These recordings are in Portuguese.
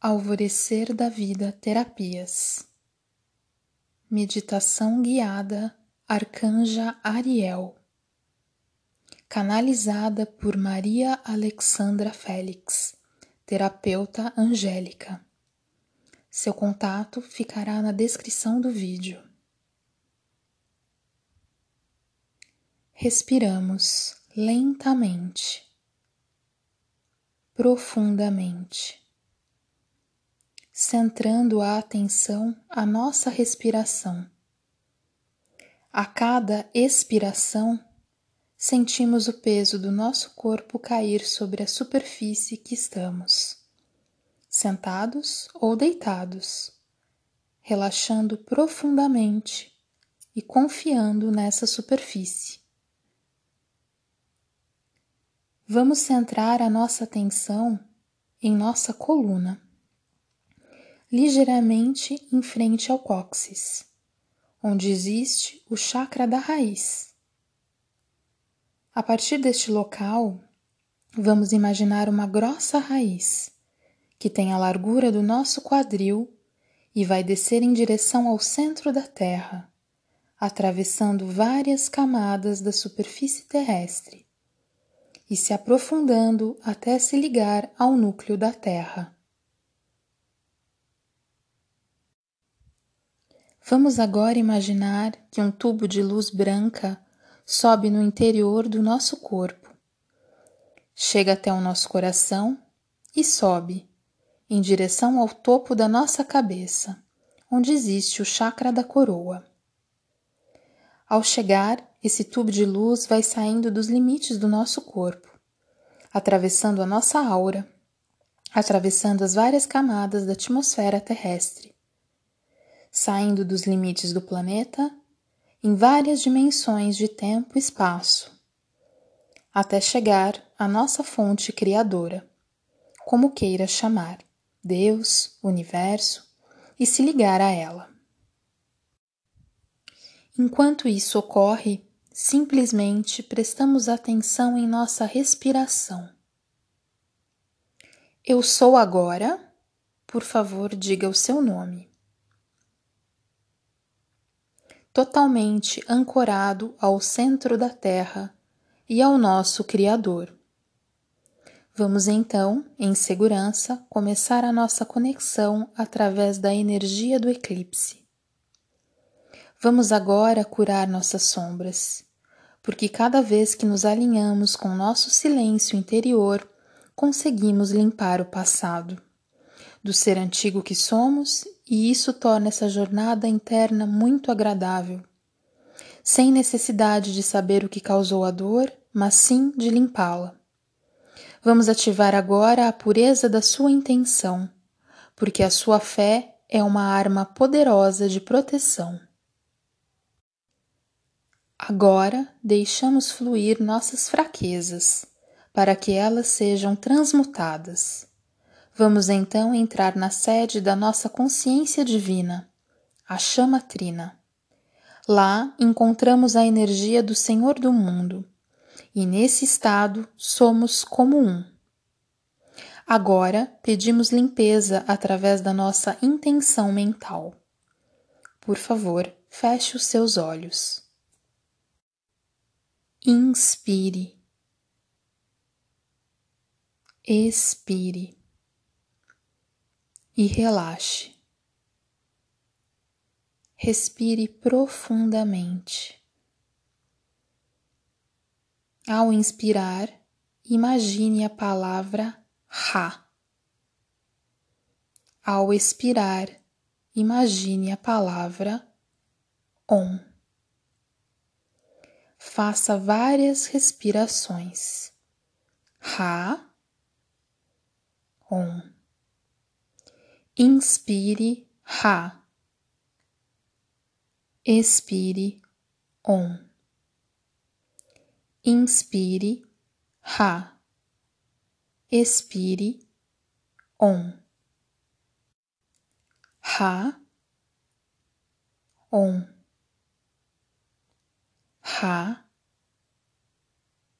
Alvorecer da Vida Terapias Meditação guiada Arcanja Ariel Canalizada por Maria Alexandra Félix, terapeuta angélica. Seu contato ficará na descrição do vídeo. Respiramos lentamente, profundamente centrando a atenção à nossa respiração. A cada expiração, sentimos o peso do nosso corpo cair sobre a superfície que estamos, sentados ou deitados, relaxando profundamente e confiando nessa superfície. Vamos centrar a nossa atenção em nossa coluna ligeiramente em frente ao cóccix, onde existe o chakra da raiz. A partir deste local, vamos imaginar uma grossa raiz que tem a largura do nosso quadril e vai descer em direção ao centro da Terra, atravessando várias camadas da superfície terrestre e se aprofundando até se ligar ao núcleo da Terra. Vamos agora imaginar que um tubo de luz branca sobe no interior do nosso corpo, chega até o nosso coração e sobe em direção ao topo da nossa cabeça, onde existe o chakra da coroa. Ao chegar, esse tubo de luz vai saindo dos limites do nosso corpo, atravessando a nossa aura, atravessando as várias camadas da atmosfera terrestre saindo dos limites do planeta em várias dimensões de tempo e espaço, até chegar à nossa fonte criadora, como queira chamar, Deus, Universo, e se ligar a ela. Enquanto isso ocorre, simplesmente prestamos atenção em nossa respiração. Eu sou agora, por favor, diga o seu nome. Totalmente ancorado ao centro da Terra e ao nosso Criador. Vamos então, em segurança, começar a nossa conexão através da energia do eclipse. Vamos agora curar nossas sombras, porque cada vez que nos alinhamos com nosso silêncio interior, conseguimos limpar o passado, do ser antigo que somos e isso torna essa jornada interna muito agradável, sem necessidade de saber o que causou a dor, mas sim de limpá-la. Vamos ativar agora a pureza da sua intenção, porque a sua fé é uma arma poderosa de proteção. Agora deixamos fluir nossas fraquezas, para que elas sejam transmutadas Vamos então entrar na sede da nossa consciência divina, a chama trina. Lá encontramos a energia do Senhor do mundo, e nesse estado somos como um. Agora pedimos limpeza através da nossa intenção mental. Por favor, feche os seus olhos. Inspire. Expire e relaxe. Respire profundamente. Ao inspirar, imagine a palavra Ra. Ao expirar, imagine a palavra Om. Faça várias respirações. Ra, Om. Inspire Ra. Expire Om. Inspire Ra. Expire Om. Ra. Om. Ra.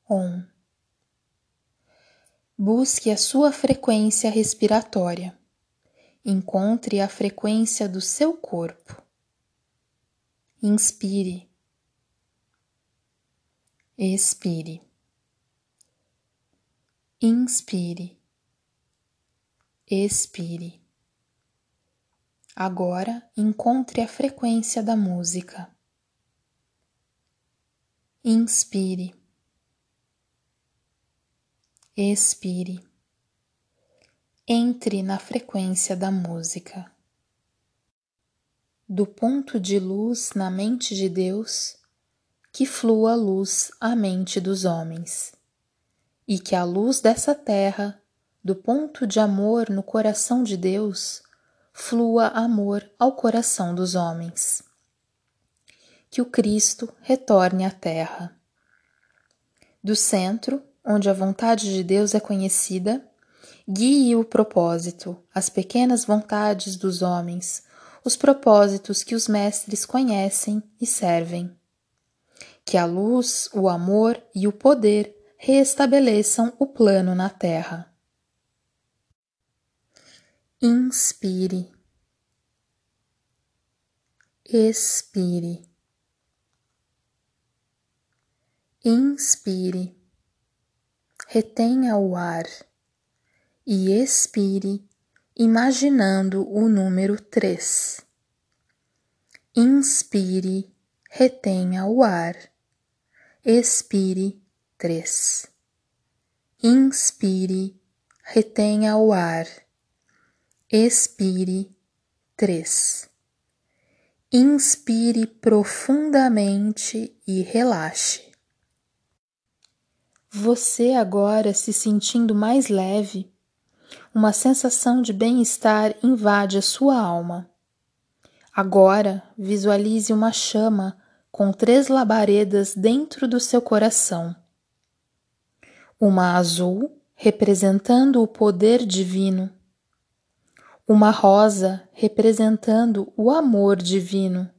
Om. Busque a sua frequência respiratória encontre a frequência do seu corpo. Inspire, expire, inspire, expire. Agora encontre a frequência da música. Inspire, expire, entre na frequência da música. Do ponto de luz na mente de Deus, que flua luz à mente dos homens, e que a luz dessa terra, do ponto de amor no coração de Deus, flua amor ao coração dos homens. Que o Cristo retorne à terra. Do centro, onde a vontade de Deus é conhecida, guie o propósito, as pequenas vontades dos homens, os propósitos que os mestres conhecem e servem. Que a luz, o amor e o poder reestabeleçam o plano na terra. Inspire. Expire. Inspire. Retenha o ar e expire, imaginando o número três. Inspire, retenha o ar. Expire três. Inspire, retenha o ar expire três. Inspire profundamente e relaxe. Você agora se sentindo mais leve, uma sensação de bem-estar invade a sua alma. Agora visualize uma chama com três labaredas dentro do seu coração. Uma azul, representando o poder divino uma rosa representando o amor divino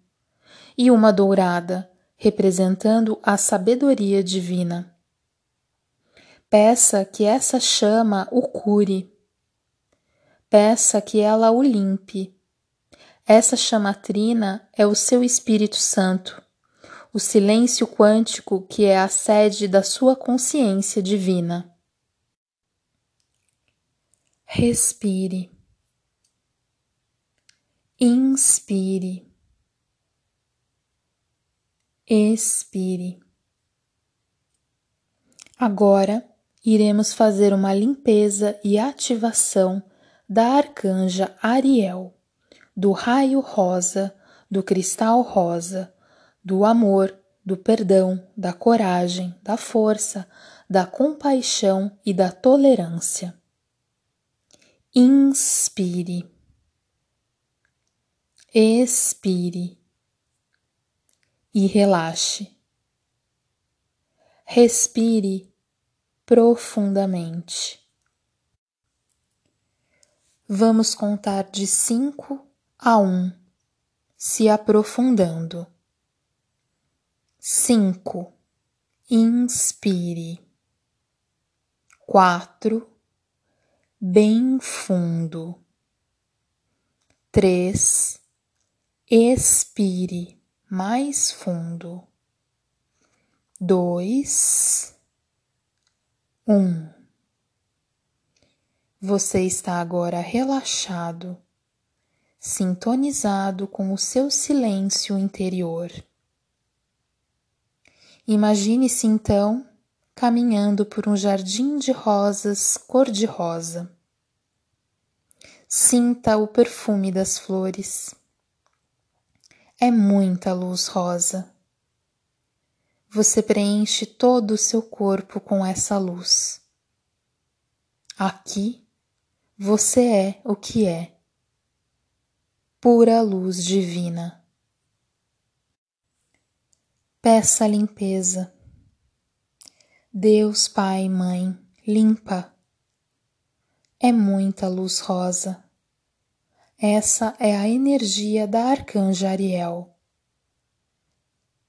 e uma dourada representando a sabedoria divina. Peça que essa chama o cure. Peça que ela o limpe. Essa chamatrina é o seu Espírito Santo, o silêncio quântico que é a sede da sua consciência divina. Respire. Inspire, expire. Agora iremos fazer uma limpeza e ativação da arcanja Ariel, do raio rosa, do cristal rosa, do amor, do perdão, da coragem, da força, da compaixão e da tolerância. Inspire expire e relaxe. Respire profundamente. Vamos contar de cinco a um, se aprofundando. Cinco. Inspire. Quatro. Bem fundo. Três expire mais fundo. Dois, um. Você está agora relaxado, sintonizado com o seu silêncio interior. Imagine-se então caminhando por um jardim de rosas cor-de-rosa. Sinta o perfume das flores é muita luz rosa. Você preenche todo o seu corpo com essa luz. Aqui você é o que é, pura luz divina. Peça limpeza. Deus Pai e Mãe, limpa. É muita luz rosa essa é a energia da arcanja Ariel.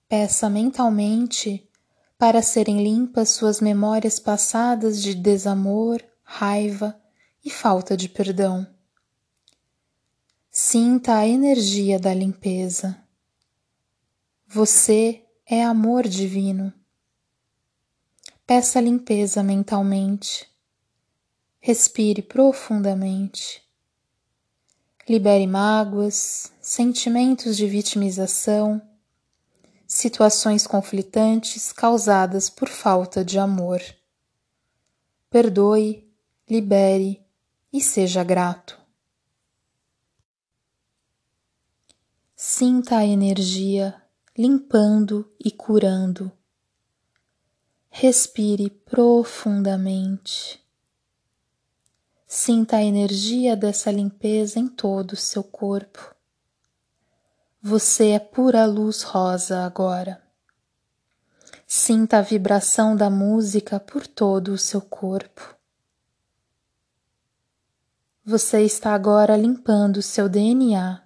Peça mentalmente para serem limpas suas memórias passadas de desamor, raiva e falta de perdão. Sinta a energia da limpeza. Você é amor divino. Peça limpeza mentalmente. Respire profundamente. Libere mágoas, sentimentos de vitimização, situações conflitantes causadas por falta de amor. Perdoe, libere e seja grato. Sinta a energia limpando e curando. Respire profundamente. Sinta a energia dessa limpeza em todo o seu corpo. Você é pura luz rosa agora. Sinta a vibração da música por todo o seu corpo. Você está agora limpando seu DNA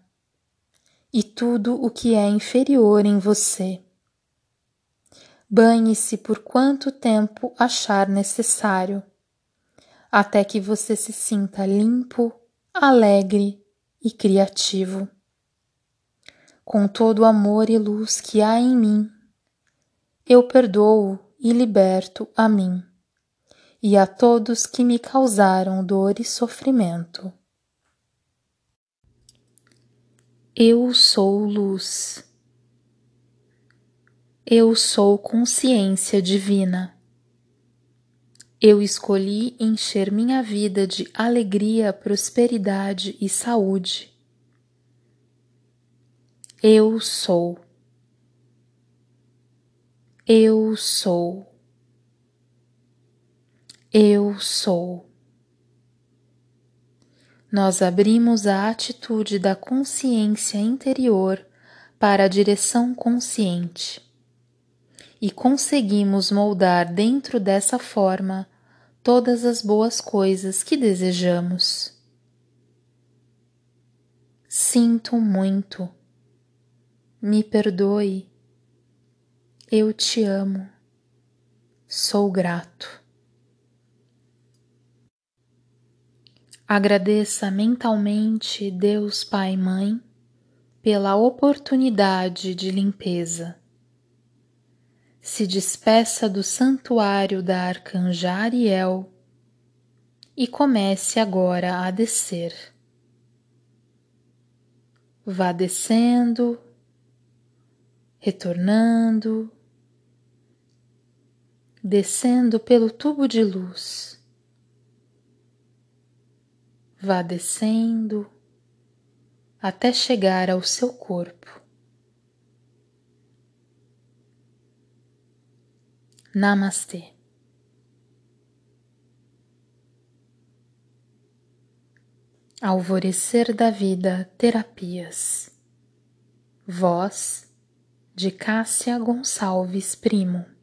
e tudo o que é inferior em você. Banhe-se por quanto tempo achar necessário até que você se sinta limpo, alegre e criativo. Com todo o amor e luz que há em mim, eu perdoo e liberto a mim e a todos que me causaram dor e sofrimento. Eu sou luz. Eu sou consciência divina. Eu escolhi encher minha vida de alegria, prosperidade e saúde. Eu sou. Eu sou. Eu sou. Nós abrimos a atitude da consciência interior para a direção consciente e conseguimos moldar dentro dessa forma todas as boas coisas que desejamos. Sinto muito. Me perdoe. Eu te amo. Sou grato. Agradeça mentalmente Deus Pai e Mãe pela oportunidade de limpeza se despeça do santuário da arcanja Ariel e comece agora a descer. Vá descendo, retornando, descendo pelo tubo de luz. Vá descendo até chegar ao seu corpo. Namastê. Alvorecer da Vida Terapias. Voz de Cássia Gonçalves Primo.